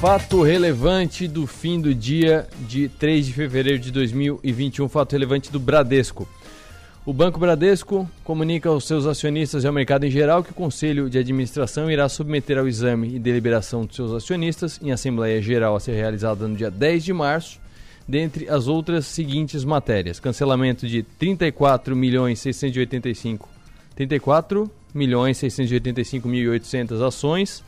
Fato relevante do fim do dia de 3 de fevereiro de 2021, fato relevante do Bradesco. O Banco Bradesco comunica aos seus acionistas e ao mercado em geral que o Conselho de Administração irá submeter ao exame e deliberação dos seus acionistas em Assembleia Geral a ser realizada no dia 10 de março, dentre as outras seguintes matérias: cancelamento de 34 milhões 685 34 milhões 685.800 ações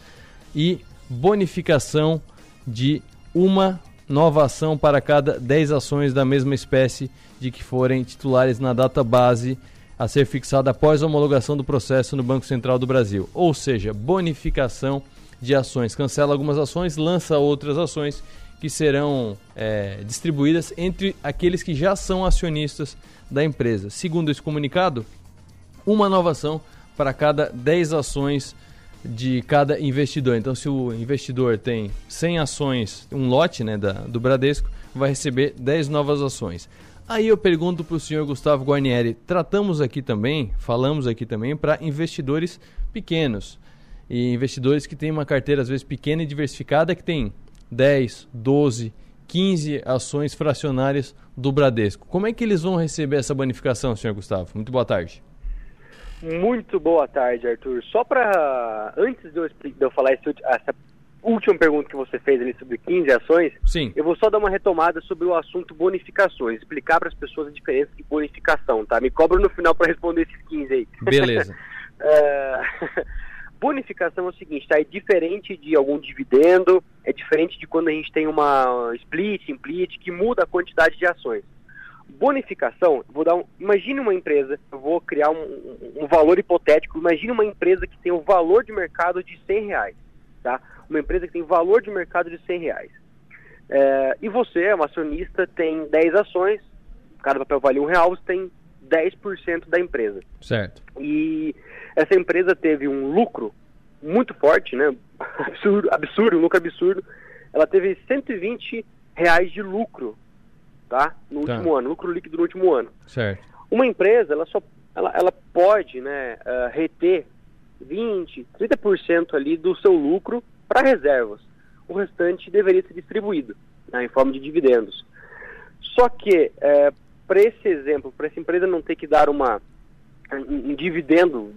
e bonificação de uma nova ação para cada 10 ações da mesma espécie de que forem titulares na data base a ser fixada após a homologação do processo no Banco Central do Brasil. Ou seja, bonificação de ações. Cancela algumas ações, lança outras ações que serão é, distribuídas entre aqueles que já são acionistas da empresa. Segundo esse comunicado, uma nova ação para cada 10 ações de cada investidor. Então, se o investidor tem 100 ações, um lote né, da, do Bradesco, vai receber 10 novas ações. Aí eu pergunto para o senhor Gustavo Guarnieri: tratamos aqui também, falamos aqui também para investidores pequenos e investidores que têm uma carteira às vezes pequena e diversificada que tem 10, 12, 15 ações fracionárias do Bradesco. Como é que eles vão receber essa bonificação, senhor Gustavo? Muito boa tarde. Muito boa tarde, Arthur. Só para antes de eu, de eu falar esse, essa última pergunta que você fez ali sobre 15 ações, Sim. eu vou só dar uma retomada sobre o assunto bonificações, explicar para as pessoas a diferença de bonificação, tá? Me cobra no final para responder esses 15 aí. Beleza. é... Bonificação é o seguinte, tá? É diferente de algum dividendo, é diferente de quando a gente tem uma split, split, que muda a quantidade de ações. Bonificação, vou dar um, imagine uma empresa, eu vou criar um, um valor hipotético, imagine uma empresa que tem o um valor de mercado de 100 reais, tá? Uma empresa que tem valor de mercado de 100 reais. É, e você, é um acionista, tem 10 ações, cada papel vale um real, você tem 10% da empresa. Certo. E essa empresa teve um lucro muito forte, né? Absurdo, absurdo, um lucro absurdo. Ela teve 120 reais de lucro, tá? No Tá. último ano, lucro líquido no último ano. Certo. Uma empresa, ela só ela, ela pode, né, ah, reter 20, 30% ali do seu lucro para reservas. O restante deveria ser distribuído né, em forma de dividendos. Só que, para esse exemplo, para essa empresa não ter que dar uma, um, um dividendo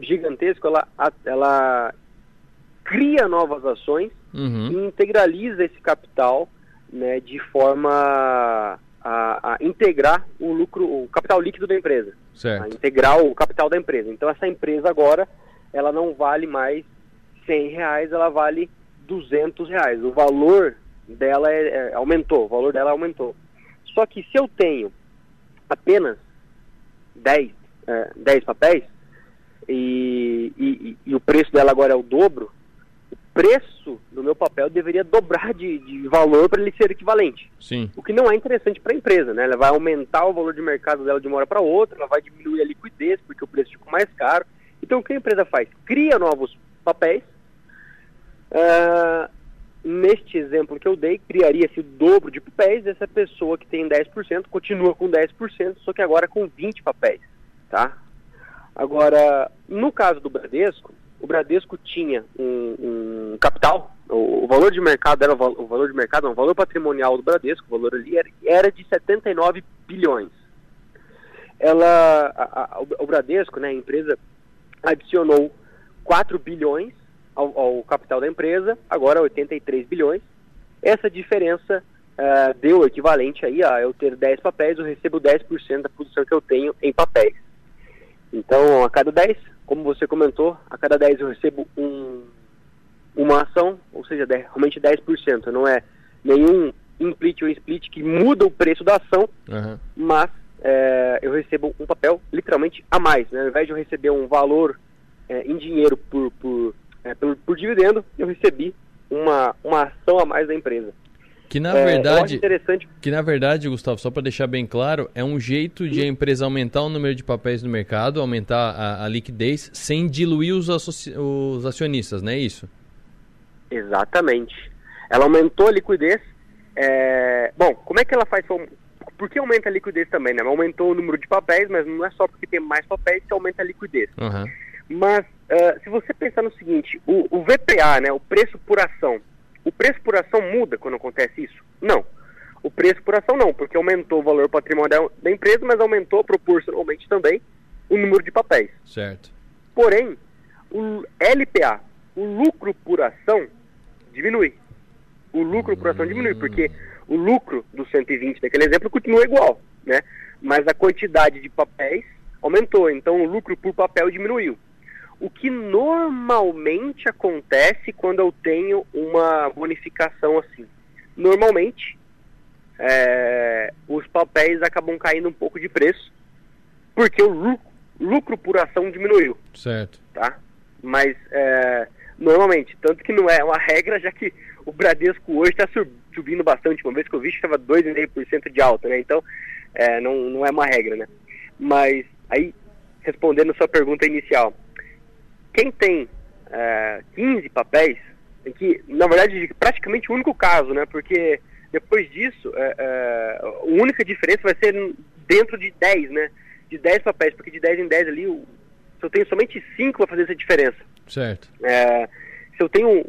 gigantesco, ela, ela cria novas ações Uhum. e integraliza esse capital né, de forma a, a integrar o lucro, o capital líquido da empresa a Certo. integrar o capital da empresa. Então essa empresa agora ela não vale mais 100 reais, ela vale 200 reais. O valor dela é, é- aumentou, o valor dela aumentou. Só que se eu tenho apenas 10, é, 10 papéis e, e- e o preço dela agora é o dobro, preço do meu papel deveria dobrar de, de valor para ele ser equivalente Sim. o que não é interessante para a empresa, né? Ela vai aumentar o valor de mercado dela de uma hora para outra, ela vai diminuir a liquidez porque o preço ficou mais caro. Então, o que a empresa faz? Cria novos papéis. Ah, neste exemplo que eu dei, criaria-se o dobro de papéis. Essa pessoa que tem 10% continua com 10%, só que agora com 20 papéis, tá? Agora, no caso do Bradesco, o Bradesco tinha um, um capital, o, o valor de mercado era o, o valor de mercado, não, o valor patrimonial do Bradesco, o valor ali era, era de 79 bilhões. Ela, a- a- o- Bradesco, né, a empresa, adicionou 4 bilhões ao, ao capital da empresa, agora 83 bilhões. Essa diferença eh, deu o equivalente aí a eu ter 10 papéis, eu recebo 10% da posição que eu tenho em papéis. Então, a cada 10, como você comentou, a cada 10 eu recebo um, uma ação, ou seja, de- realmente 10%. Não é nenhum implit ou split que muda o preço da ação, Aham. mas é, eu recebo um papel literalmente a mais. Né? Ao invés de eu receber um valor é, em dinheiro por, por, é, por, por dividendo, eu recebi uma, uma ação a mais da empresa. Que na É, verdade, interessante que na verdade, Gustavo, só para deixar bem claro, é um jeito de a empresa aumentar o número de papéis no mercado, aumentar a, a liquidez, sem diluir os, os acionistas, não é isso? Exatamente. Ela aumentou a liquidez. é, Bom, como é que ela faz? Por que aumenta a liquidez também? Né? Aumentou o número de papéis, mas não é só porque tem mais papéis que aumenta a liquidez. Aham. Mas ah, se você pensar no seguinte, o, o VPA, né, o preço por ação, O preço por ação muda quando acontece isso? Não. O preço por ação não, porque aumentou o valor patrimonial da empresa, mas aumentou proporcionalmente também o número de papéis. Certo. Porém, o LPA, o lucro por ação, diminui. O lucro por ação diminui, porque o lucro do 120 daquele exemplo continua igual, né? Mas a quantidade de papéis aumentou, então o lucro por papel diminuiu. O que normalmente acontece quando eu tenho uma bonificação assim? Normalmente, é, os papéis acabam caindo um pouco de preço, porque o lucro, lucro por ação diminuiu. Certo. Tá? Mas é, normalmente, tanto que não é uma regra, já que o Bradesco hoje está subindo bastante. Uma vez que eu vi, estava 2,5% de alta, né? Então, é, não, não é uma regra, né? Mas, aí, respondendo a sua pergunta inicial, quem tem é, 15 papéis, que, na verdade, praticamente o único caso, né? Porque depois disso, é, é, a única diferença vai ser dentro de 10, né? De 10 papéis, porque de 10 em 10 ali, se eu tenho somente 5 vai fazer essa diferença. Certo. É, se eu tenho um,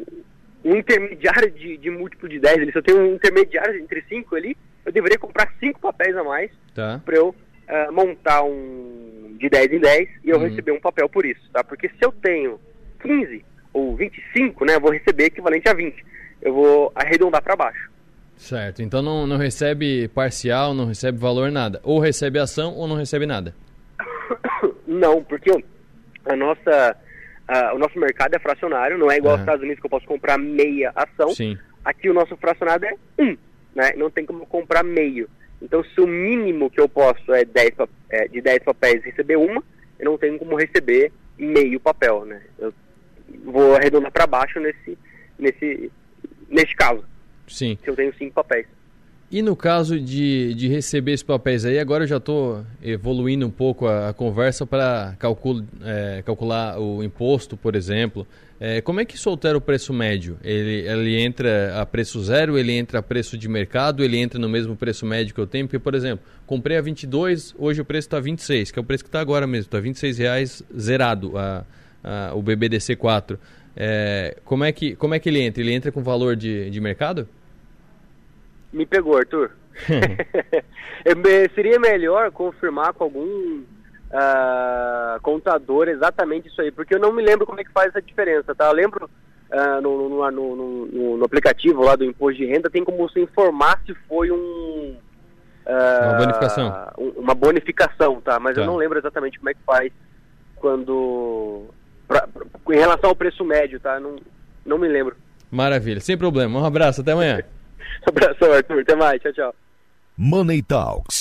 um intermediário de, de, múltiplo de 10 ali, se eu tenho um intermediário entre 5 ali, eu deveria comprar 5 papéis a mais tá. para eu uh, montar um de 10 em 10 e eu uhum. receber um papel por isso, tá? Porque se eu tenho 15 ou 25, né, eu vou receber equivalente a 20. Eu vou arredondar para baixo. Certo, então não, não recebe parcial, não recebe valor, nada. Ou recebe ação ou não recebe nada. Não, porque a nossa, a, o nosso mercado é fracionário, não é igual aos Estados Unidos que eu posso comprar meia ação. Sim. Aqui o nosso fracionado é um, né? Não tem como comprar meio. Então se o mínimo que eu posso é, 10, é de 10 papéis receber uma, eu não tenho como receber meio papel, né? Eu vou arredondar para baixo nesse, nesse, nesse caso. Sim. Se eu tenho cinco papéis. E no caso de, de receber esses papéis aí, agora eu já estou evoluindo um pouco a, a conversa para é, calcular o imposto, por exemplo. É, como é que isso altera o preço médio? Ele, ele entra a preço zero, ele entra a preço de mercado, ele entra no mesmo preço médio que eu tenho? Porque, por exemplo, comprei a 22, hoje o preço está 26, que é o preço que está agora mesmo, está 26 reais zerado a, a, o BBDC4. É, como, é que, como é que ele entra? Ele entra com valor de, de mercado? Me pegou, Arthur. Seria melhor confirmar com algum uh, contador exatamente isso aí, porque eu não me lembro como é que faz essa diferença, tá? Eu lembro uh, no, no, no, no, aplicativo lá do imposto de renda, tem como você informar se foi um... Uh, uma bonificação. uma bonificação, tá? Mas tá. eu não lembro exatamente como é que faz quando... Pra, pra, em relação ao preço médio, tá? Não, não me lembro. Maravilha, sem problema. Um abraço, até amanhã. Abração, Arthur. Até mais. Tchau, tchau. Money Talks